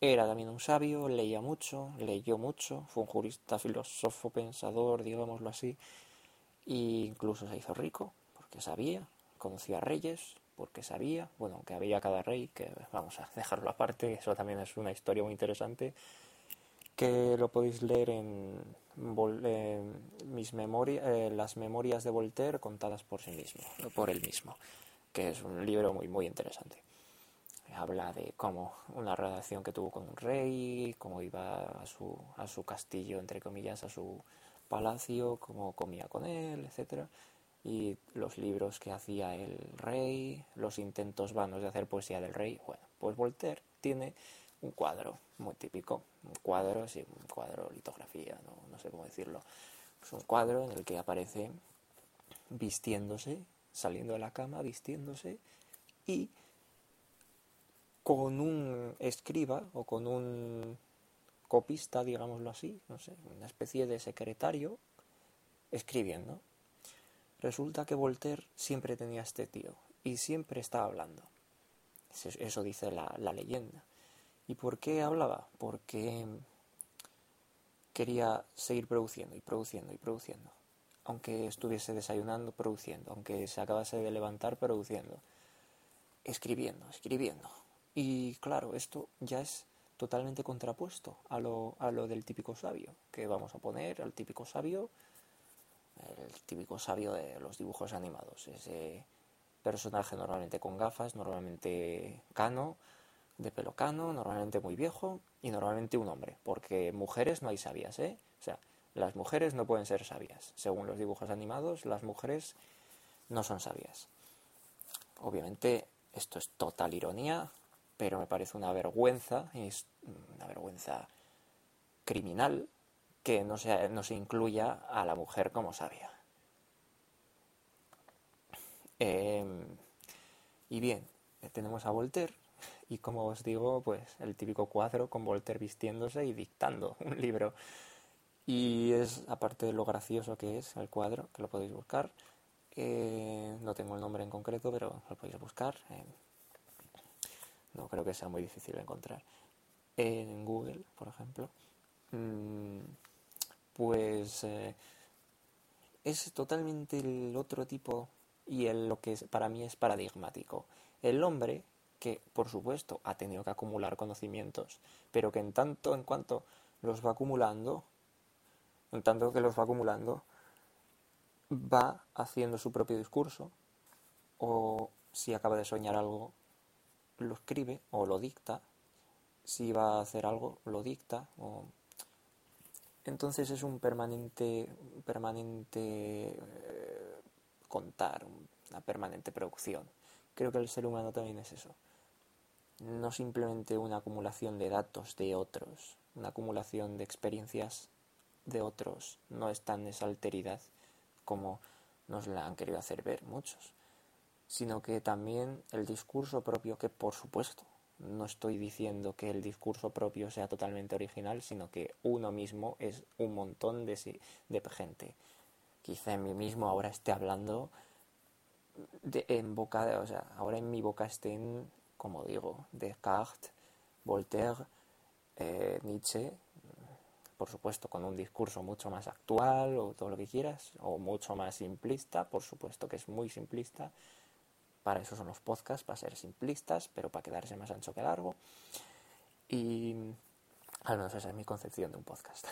era también un sabio, leía mucho, leyó mucho, fue un jurista, filósofo, pensador, digámoslo así, e incluso se hizo rico porque sabía, conocía a reyes porque sabía, bueno, aunque había cada rey, que vamos a dejarlo aparte, eso también es una historia muy interesante, que lo podéis leer en, mis memorias, eh, las memorias de Voltaire contadas por sí mismo, por él mismo, que es un libro muy, muy interesante habla de cómo una relación que tuvo con un rey, cómo iba a su, a su castillo, entre comillas, a su palacio, cómo comía con él, etc. Y los libros que hacía el rey, los intentos vanos de hacer poesía del rey. Bueno, pues Voltaire tiene un cuadro muy típico, un cuadro, sí, un cuadro, litografía, no, no sé cómo decirlo. Es un cuadro en el que aparece vistiéndose, saliendo de la cama, vistiéndose y con un escriba o con un copista, digámoslo así, no sé, una especie de secretario, escribiendo. Resulta que Voltaire siempre tenía este tío y siempre estaba hablando. Eso dice la, la leyenda. ¿Y por qué hablaba? Porque quería seguir produciendo y produciendo y produciendo. Aunque estuviese desayunando, produciendo. Aunque se acabase de levantar, produciendo. Escribiendo, escribiendo. Y claro, esto ya es totalmente contrapuesto a lo, a lo del típico sabio, que vamos a poner al típico sabio, el típico sabio de los dibujos animados, ese personaje normalmente con gafas, normalmente cano, de pelo cano, normalmente muy viejo y normalmente un hombre, porque mujeres no hay sabias, ¿eh? O sea, las mujeres no pueden ser sabias. Según los dibujos animados, las mujeres no son sabias. Obviamente, esto es total ironía, pero me parece una vergüenza, es una vergüenza criminal que no se, no se incluya a la mujer como sabia. Em, y bien, tenemos a Voltaire y como os digo, pues el típico cuadro con Voltaire vistiéndose y dictando un libro. Y es, aparte de lo gracioso que es el cuadro, que lo podéis buscar, eh, no tengo el nombre en concreto, pero lo podéis buscar. No creo que sea muy difícil de encontrar. En Google, por ejemplo. Mm, pues eh, es totalmente el otro tipo y el, lo que para mí es paradigmático. El hombre que, por supuesto, ha tenido que acumular conocimientos, pero que en tanto en cuanto los va acumulando, en tanto que los va acumulando, va haciendo su propio discurso, o si acaba de soñar algo, lo escribe o lo dicta, si va a hacer algo, lo dicta. O... Entonces es un permanente, permanente eh, contar, una permanente producción. Creo que el ser humano también es eso. No simplemente una acumulación de datos de otros, una acumulación de experiencias de otros. No es tan esa alteridad como nos la han querido hacer ver muchos. sino que también el discurso propio, que por supuesto no estoy diciendo que el discurso propio sea totalmente original, sino que uno mismo es un montón de, de gente. Quizá en mí mismo ahora esté hablando de, en boca, de, o sea, ahora en mi boca estén, como digo, Descartes, Voltaire, eh, Nietzsche, por supuesto con un discurso mucho más actual o todo lo que quieras, o mucho más simplista, por supuesto que es muy simplista, para eso son los podcasts, para ser simplistas, pero para quedarse más ancho que largo. Y al menos esa es mi concepción de un podcast.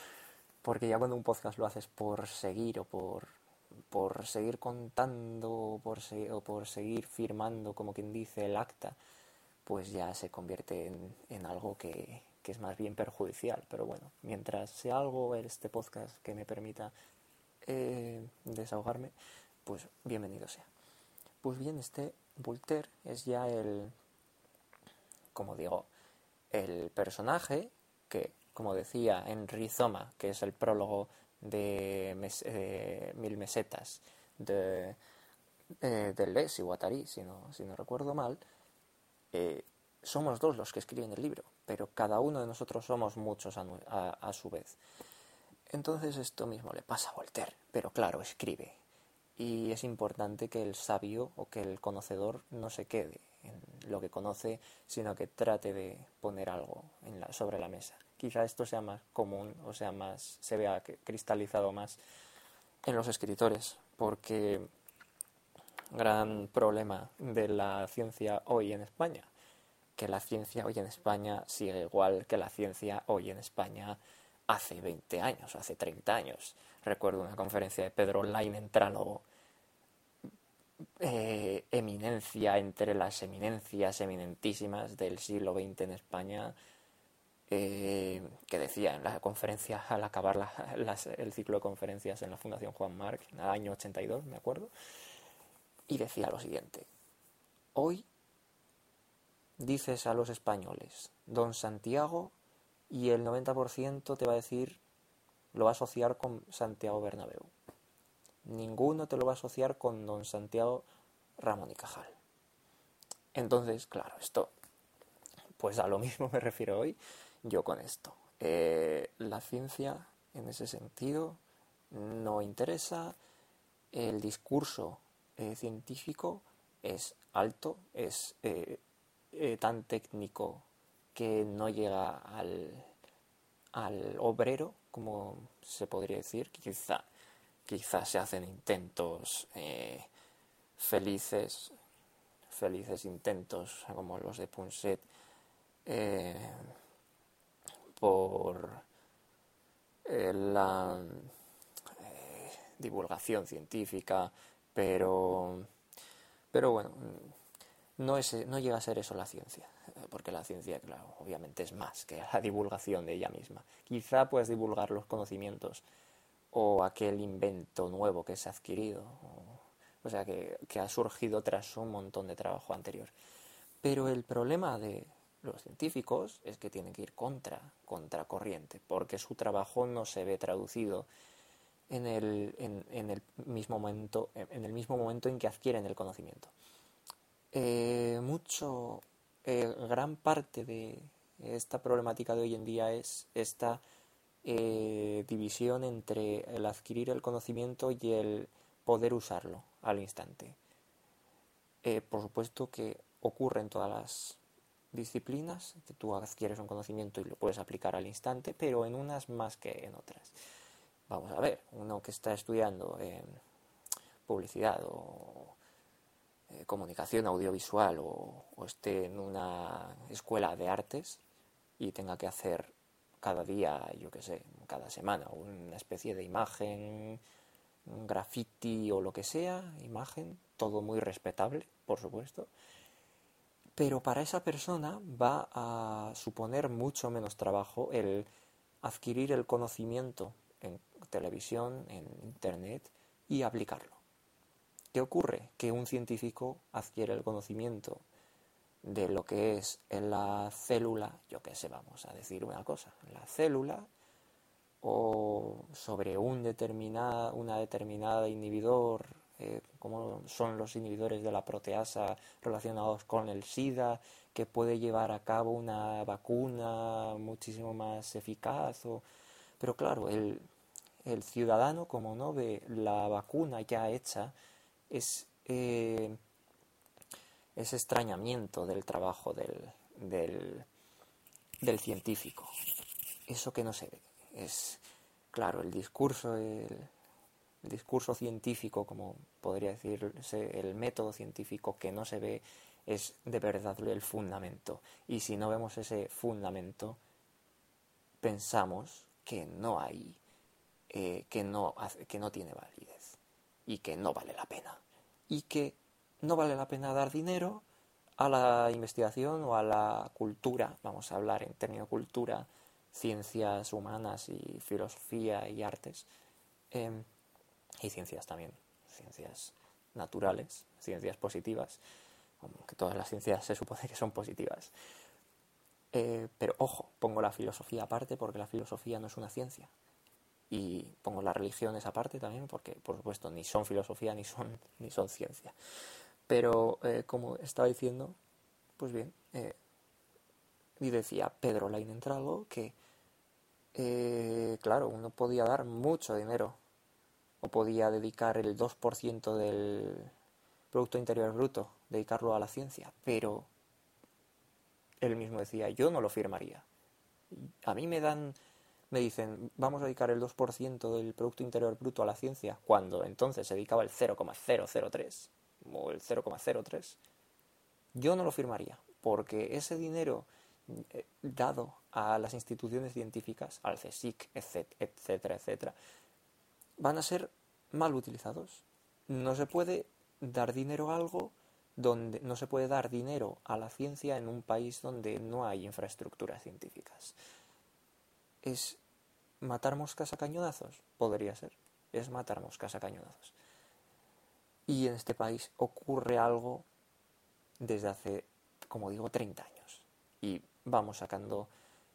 Porque ya cuando un podcast lo haces por seguir o por, por seguir contando o por, o por seguir firmando, como quien dice, el acta, pues ya se convierte en, en algo que, que, es más bien perjudicial. Pero bueno, mientras sea algo este podcast que me permita eh, desahogarme, pues bienvenido sea. Pues bien, este Voltaire es ya el, como digo, el personaje que, como decía en Rizoma, que es el prólogo de, Mil Mesetas de, eh, de Les y si no, si no recuerdo mal, eh, somos dos los que escriben el libro, pero cada uno de nosotros somos muchos a, su vez. Entonces esto mismo le pasa a Voltaire, pero claro, escribe, y es importante que el sabio o que el conocedor no se quede en lo que conoce, sino que trate de poner algo sobre la mesa. Quizá esto sea más común o sea más se vea cristalizado más en los escritores, porque gran problema de la ciencia hoy en España, que la ciencia hoy en España sigue igual que la ciencia hoy en España hace 20 años, hace 30 años. Recuerdo una conferencia de Pedro Lainentrálogo, eh, eminencia entre las eminencias eminentísimas del siglo XX en España, eh, que decía en la conferencia, al acabar el ciclo de conferencias en la Fundación Juan Marc, en el año 82, me acuerdo, y decía lo siguiente, hoy dices a los españoles, don Santiago, y el 90% te va a decir, lo va a asociar con Santiago Bernabéu. Ninguno te lo va a asociar con don Santiago Ramón y Cajal. Entonces, claro, esto, pues a lo mismo me refiero hoy yo con esto. Eh, la ciencia, en ese sentido, no interesa. El discurso eh, científico es alto, es eh, tan técnico que no llega al, al obrero, como se podría decir, quizá, quizá se hacen intentos eh, felices, felices intentos como los de Punset eh, por eh, la divulgación científica, pero, pero bueno, no, llega a ser eso la ciencia porque la ciencia, claro, obviamente es más que la divulgación de ella misma. Quizá puedes divulgar los conocimientos o aquel invento nuevo que se ha adquirido, o, sea, que, ha surgido tras un montón de trabajo anterior. Pero el problema de los científicos es que tienen que ir contra, corriente, porque su trabajo no se ve traducido en, el mismo momento, en el mismo momento en que adquieren el conocimiento. Eh, mucho, eh, gran parte de esta problemática de hoy en día es esta eh, división entre el adquirir el conocimiento y el poder usarlo al instante. Por supuesto que ocurre en todas las disciplinas, que tú adquieres un conocimiento y lo puedes aplicar al instante, pero en unas más que en otras. Vamos a ver, uno que está estudiando publicidad o eh, comunicación audiovisual o, esté en una escuela de artes y tenga que hacer cada día, yo qué sé, cada semana, una especie de imagen, graffiti o lo que sea, imagen, todo muy respetable, por supuesto. Pero para esa persona va a suponer mucho menos trabajo el adquirir el conocimiento en televisión, en internet y aplicarlo. ¿Qué ocurre? Que un científico adquiere el conocimiento de lo que es la célula, yo qué sé, vamos a decir una cosa, la célula o sobre un determinada, una determinada inhibidor, eh, como son los inhibidores de la proteasa relacionados con el SIDA, que puede llevar a cabo una vacuna muchísimo más eficaz. O... Pero claro, el, el ciudadano, como no ve la vacuna ya hecha, es, eh, ese extrañamiento del trabajo del, del, científico. Eso que no se ve. Es, claro, el discurso, el, el discurso científico, como podría decirse, el método científico que no se ve, es de verdad el fundamento. Y si no vemos ese fundamento, pensamos que no hay, eh, que, no, que no tiene validez y que no vale la pena. Y que no vale la pena dar dinero a la investigación o a la cultura, vamos a hablar en términos cultura, ciencias humanas y filosofía y artes, em, y ciencias también, ciencias naturales, ciencias positivas, aunque todas las ciencias se supone que son positivas. Eh, pero ojo, pongo la filosofía aparte porque la filosofía no es una ciencia. Y pongo las religiones aparte también porque, por supuesto, ni son filosofía ni son, ni son ciencia. Pero, como estaba diciendo, pues bien, eh, y decía Pedro Leinentrago que, eh, claro, uno podía dar mucho dinero o podía dedicar el 2% del Producto Interior Bruto, dedicarlo a la ciencia, pero él mismo decía, yo no lo firmaría. A mí me dan, me dicen, vamos a dedicar el 2% del Producto Interior Bruto a la ciencia, cuando entonces se dedicaba el 0,003 o el 0,03, yo no lo firmaría, porque ese dinero eh, dado a las instituciones científicas, al CSIC, etcétera, etcétera, van a ser mal utilizados. No se puede dar dinero a algo donde no se puede dar dinero a la ciencia en un país donde no hay infraestructuras científicas. ¿Es matar moscas a cañonazos? Podría ser. Es matar moscas a cañonazos. Y en este país ocurre algo desde hace, como digo, 30 años. Y vamos sacando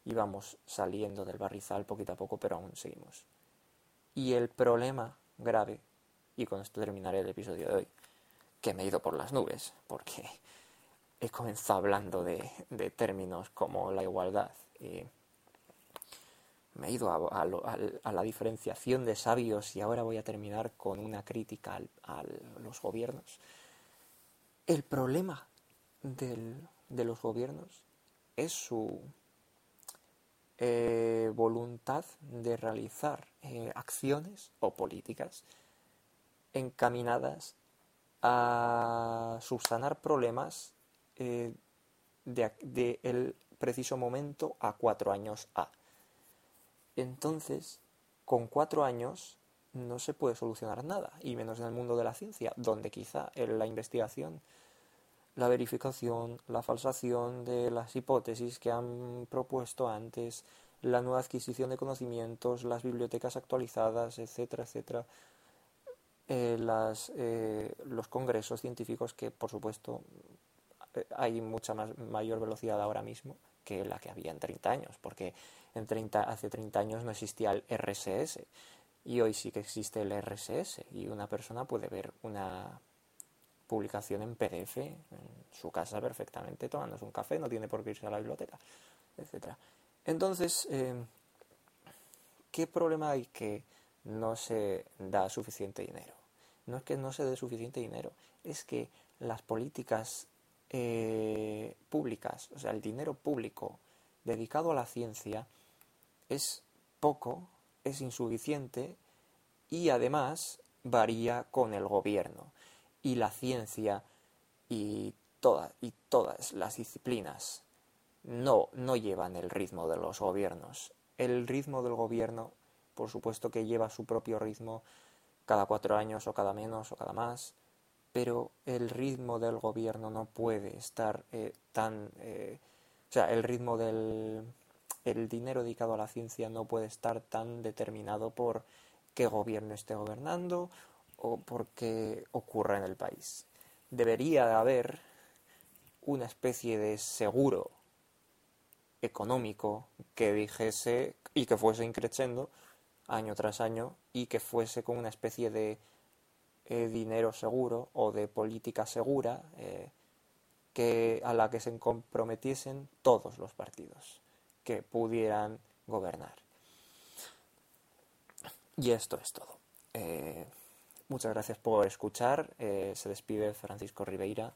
y vamos saliendo del barrizal poquito a poco, pero aún seguimos. Y el problema grave, y con esto terminaré el episodio de hoy, que me he ido por las nubes, porque he comenzado hablando de, términos como la igualdad. Y me he ido a, la diferenciación de sabios y ahora voy a terminar con una crítica a los gobiernos. El problema de los gobiernos es su eh, voluntad de realizar eh, acciones o políticas encaminadas a subsanar problemas eh, de, el preciso momento a cuatro años A. Entonces, con cuatro años no se puede solucionar nada, y menos en el mundo de la ciencia, donde quizá en la investigación, la verificación, la falsación de las hipótesis que han propuesto antes, la nueva adquisición de conocimientos, las bibliotecas actualizadas, etcétera, etcétera, eh, las, eh, los congresos científicos que, por supuesto, eh, hay mucha más, mayor velocidad ahora mismo que la que había en 30 años, porque en 30, hace 30 años no existía el RSS y hoy sí que existe el RSS y una persona puede ver una publicación en PDF en su casa perfectamente tomándose un café, no tiene por qué irse a la biblioteca, etcétera. Entonces, ¿qué problema hay que no se da suficiente dinero? no es que no se dé suficiente dinero, es que las políticas eh, públicas, o sea, el dinero público dedicado a la ciencia es poco, es insuficiente y además varía con el gobierno. Y la ciencia y, todas y todas las disciplinas no, no llevan el ritmo de los gobiernos. El ritmo del gobierno, por supuesto que lleva su propio ritmo, cada cuatro años o cada menos o cada más, pero el ritmo del gobierno no puede estar eh, tan... Eh, o sea, el ritmo del el dinero dedicado a la ciencia no puede estar tan determinado por qué gobierno esté gobernando o por qué ocurra en el país. Debería haber una especie de seguro económico que dijese y que fuese increciendo año tras año y que fuese con una especie de eh, dinero seguro o de política segura eh, que, a la que se comprometiesen todos los partidos que pudieran gobernar. Y esto es todo. Eh, muchas gracias por escuchar. se despide Francisco Ribeira.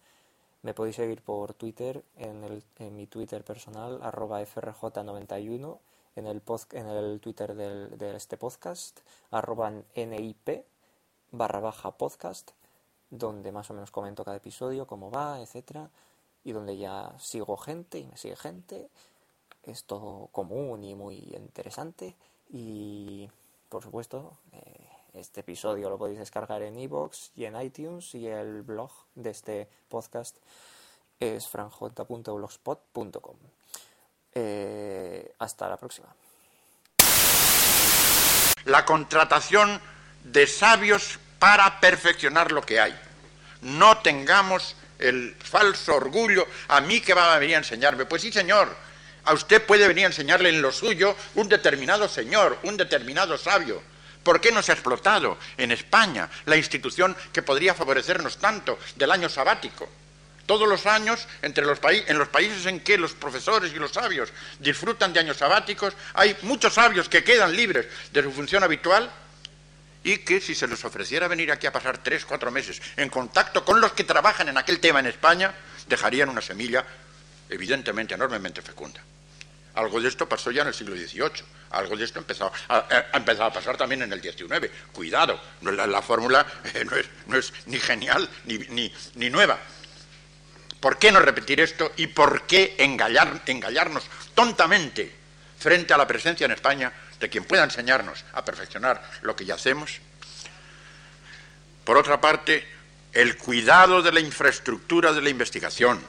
Me podéis seguir por Twitter, en, mi Twitter personal, arroba frj91, en el, en el Twitter de este podcast, arroba nip, barra baja podcast, donde más o menos comento cada episodio, cómo va, etcétera, y donde ya sigo gente y me sigue gente. Es todo común y muy interesante. Y por supuesto, eh, este episodio lo podéis descargar en iVoox y en iTunes y el blog de este podcast es franjota.blogspot.com. Eh, hasta la próxima. La contratación de sabios para perfeccionar lo que hay. No tengamos el falso orgullo, a mí que va a venir a enseñarme. Pues sí, señor, a usted puede venir a enseñarle en lo suyo un determinado señor, un determinado sabio. ¿Por qué no se ha explotado en España la institución que podría favorecernos tanto del año sabático? Todos los años, entre los en los países en que los profesores y los sabios disfrutan de años sabáticos, hay muchos sabios que quedan libres de su función habitual y que si se les ofreciera venir aquí a pasar tres, cuatro meses en contacto con los que trabajan en aquel tema en España, dejarían una semilla evidentemente enormemente fecunda. Algo de esto pasó ya en el siglo XVIII, algo de esto ha empezado, ha, empezado a pasar también en el XIX. Cuidado, la, fórmula eh, no, es, ni genial ni, ni, nueva. ¿Por qué no repetir esto y por qué engañarnos tontamente frente a la presencia en España de quien pueda enseñarnos a perfeccionar lo que ya hacemos. Por otra parte, el cuidado de la infraestructura de la investigación,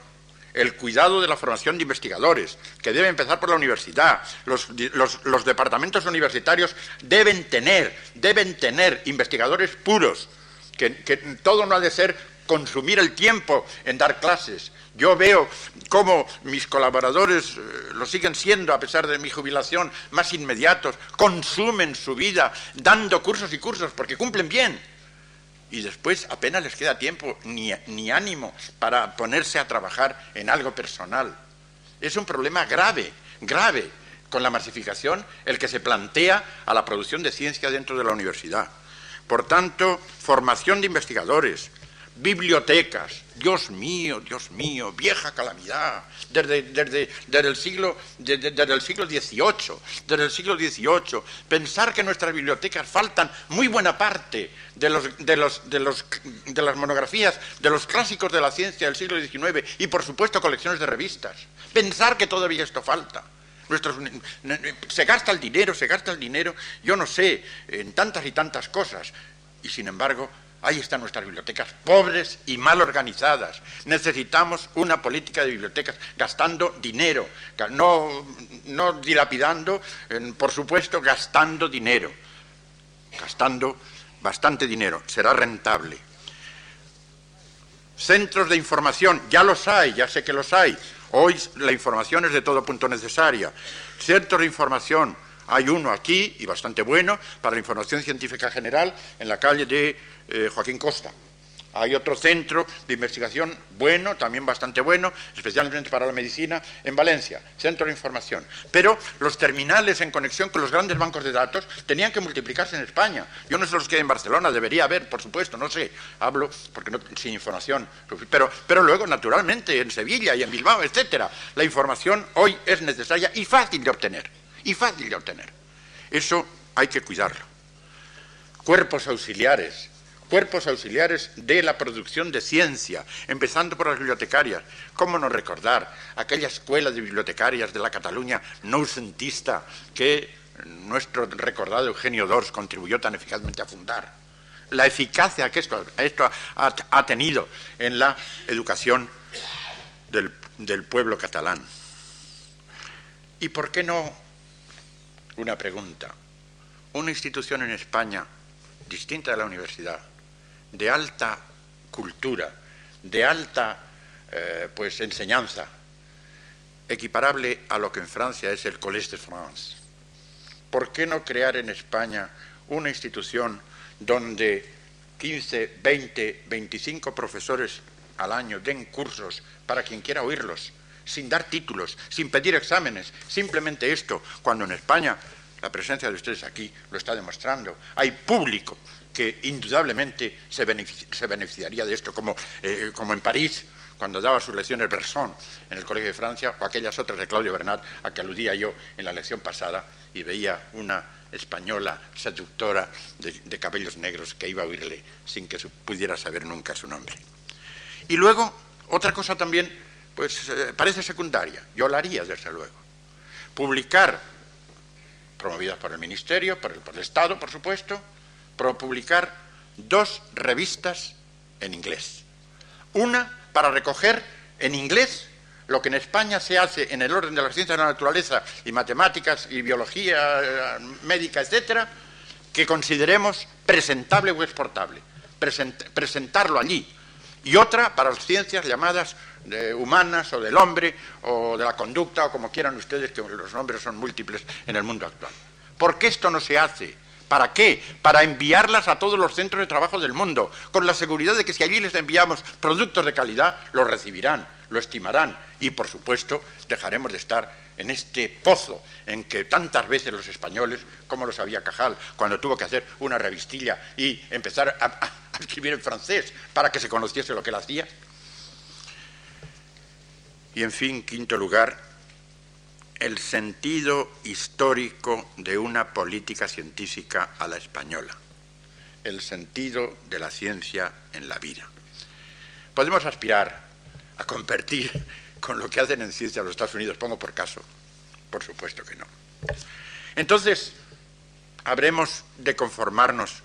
el cuidado de la formación de investigadores, que debe empezar por la universidad. Los, departamentos universitarios deben tener, deben tener investigadores puros, que, que todo no ha de ser consumir el tiempo en dar clases, yo veo cómo mis colaboradores eh, lo siguen siendo a pesar de mi jubilación, más inmediatos, consumen su vida dando cursos y cursos porque cumplen bien. Y después apenas les queda tiempo ni, ni ánimo para ponerse a trabajar en algo personal. Es un problema grave, grave, con la masificación el que se plantea a la producción de ciencia dentro de la universidad. Por tanto, formación de investigadores, bibliotecas. Dios mío, Dios mío, vieja calamidad. Desde, desde, desde el, siglo, desde, el siglo XVIII, desde el siglo XVIII, pensar que nuestras bibliotecas faltan muy buena parte de, los, de, los, de, los, de las monografías, de los clásicos de la ciencia del siglo XIX y, por supuesto, colecciones de revistas. Pensar que todavía esto falta. Nuestros, se gasta el dinero, se gasta el dinero, yo no sé, en tantas y tantas cosas. Y, sin embargo, Ahí están nuestras bibliotecas, pobres y mal organizadas. Necesitamos una política de bibliotecas gastando dinero, no, dilapidando, por supuesto, gastando dinero. Gastando bastante dinero, será rentable. Centros de información, ya los hay, ya sé que los hay. Hoy la información es de todo punto necesaria. Centros de información, hay uno aquí y bastante bueno para la información científica general en la calle de eh, Joaquín Costa. Hay otro centro de investigación bueno, también bastante bueno, especialmente para la medicina, en Valencia, centro de información. Pero los terminales en conexión con los grandes bancos de datos tenían que multiplicarse en España. Yo no sé los que hay en Barcelona, debería haber, por supuesto, no sé, hablo porque no, sin información. Pero, pero luego, naturalmente, en Sevilla y en Bilbao, etcétera, la información hoy es necesaria y fácil de obtener. Y fácil de obtener. Eso hay que cuidarlo. Cuerpos auxiliares, cuerpos auxiliares de la producción de ciencia, empezando por las bibliotecarias. ¿Cómo no recordar aquella escuela de bibliotecarias de la Cataluña noucentista que nuestro recordado Eugenio Dors contribuyó tan eficazmente a fundar? La eficacia que esto, ha, tenido en la educación del pueblo catalán. ¿Y por qué no? Una pregunta. Una institución en España distinta de la universidad, de alta cultura, de alta eh, pues enseñanza, equiparable a lo que en Francia es el Collège de France. ¿Por qué no crear en España una institución donde 15, 20, 25 profesores al año den cursos para quien quiera oírlos, sin dar títulos, sin pedir exámenes, simplemente esto, cuando en España la presencia de ustedes aquí lo está demostrando, hay público que indudablemente se, beneficiaría de esto, como, eh, como en París, cuando daba sus lecciones Berson en el Colegio de Francia, o aquellas otras de Claudio Bernat a que aludía yo en la lección pasada, y veía una española seductora de, cabellos negros que iba a oírle sin que pudiera saber nunca su nombre. Y luego, otra cosa también, pues eh, parece secundaria, yo la haría desde luego. Publicar, promovidas por el Ministerio, por el, Estado, por supuesto, publicar dos revistas en inglés. Una para recoger en inglés lo que en España se hace en el orden de las ciencias de la naturaleza y matemáticas y biología eh, médica, etcétera, que consideremos presentable o exportable. presentarlo allí. Y otra para las ciencias llamadas humanas o del hombre o de la conducta o como quieran ustedes, que los nombres son múltiples en el mundo actual. ¿Por qué esto no se hace? ¿Para qué? Para enviarlas a todos los centros de trabajo del mundo, con la seguridad de que si allí les enviamos productos de calidad, los recibirán, lo estimarán y, por supuesto, dejaremos de estar en este pozo en que tantas veces los españoles, como lo sabía Cajal, cuando tuvo que hacer una revistilla y empezar a, a escribir en francés para que se conociese lo que él hacía. Y en fin, quinto lugar, el sentido histórico de una política científica a la española, el sentido de la ciencia en la vida. Podemos aspirar a competir con lo que hacen en ciencia los Estados Unidos, pongo por caso, por supuesto que no. Entonces, habremos de conformarnos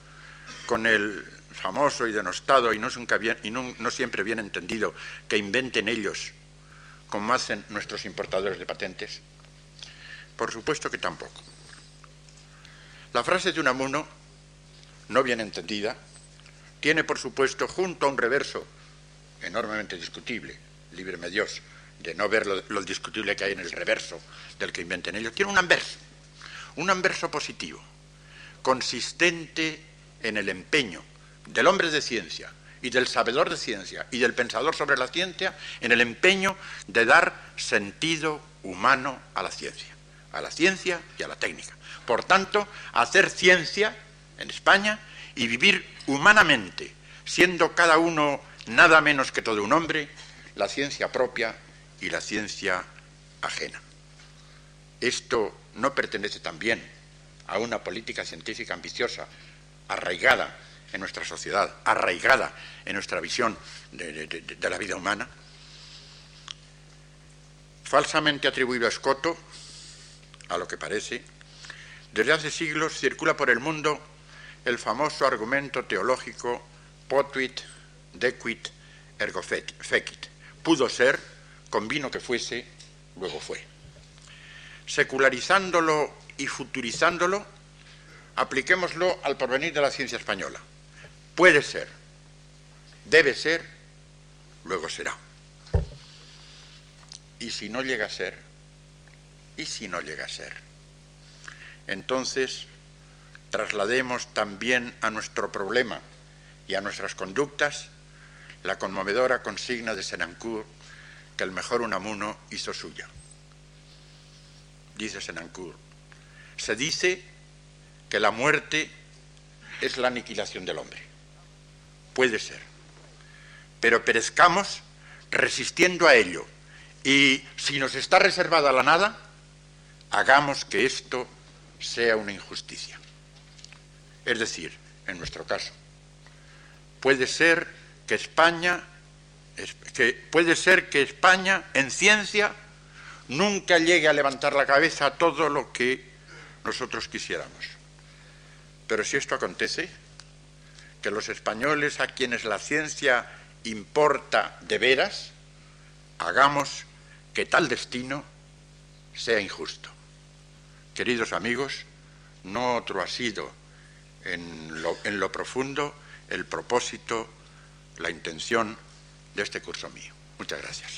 con el famoso y denostado y no, siempre bien entendido que inventen ellos como hacen nuestros importadores de patentes. Por supuesto que tampoco. La frase de Unamuno, no bien entendida, tiene por supuesto junto a un reverso enormemente discutible, líbreme Dios de no ver lo, discutible que hay en el reverso del que inventen ellos, tiene un anverso, un anverso positivo, consistente en el empeño del hombre de ciencia y del sabedor de ciencia y del pensador sobre la ciencia, en el empeño de dar sentido humano a la ciencia a la ciencia y a la técnica. Por tanto, hacer ciencia en España y vivir humanamente, siendo cada uno nada menos que todo un hombre, la ciencia propia y la ciencia ajena. Esto no pertenece también a una política científica ambiciosa, arraigada en nuestra sociedad, arraigada en nuestra visión de, la vida humana. Falsamente atribuido a Escoto, a lo que parece, desde hace siglos circula por el mundo el famoso argumento teológico potuit, dequit, ergo fecit. Pudo ser, convino que fuese, luego fue. Secularizándolo y futurizándolo, apliquémoslo al porvenir de la ciencia española. Puede ser, debe ser, luego será. Y si no llega a ser, ¿Y si no llega a ser? Entonces, traslademos también a nuestro problema y a nuestras conductas la conmovedora consigna de Senancourt que el mejor Unamuno hizo suya. Dice Senancourt, se dice que la muerte es la aniquilación del hombre. Puede ser. Pero perezcamos resistiendo a ello. Y si nos está reservada la nada, hagamos que esto sea una injusticia. Es decir, en nuestro caso, puede ser que España, que puede ser que España en ciencia nunca llegue a levantar la cabeza a todo lo que nosotros quisiéramos. Pero si esto acontece, que los españoles a quienes la ciencia importa de veras, hagamos que tal destino sea injusto. Queridos amigos, no otro ha sido en lo, profundo el propósito, la intención de este curso mío. Muchas gracias.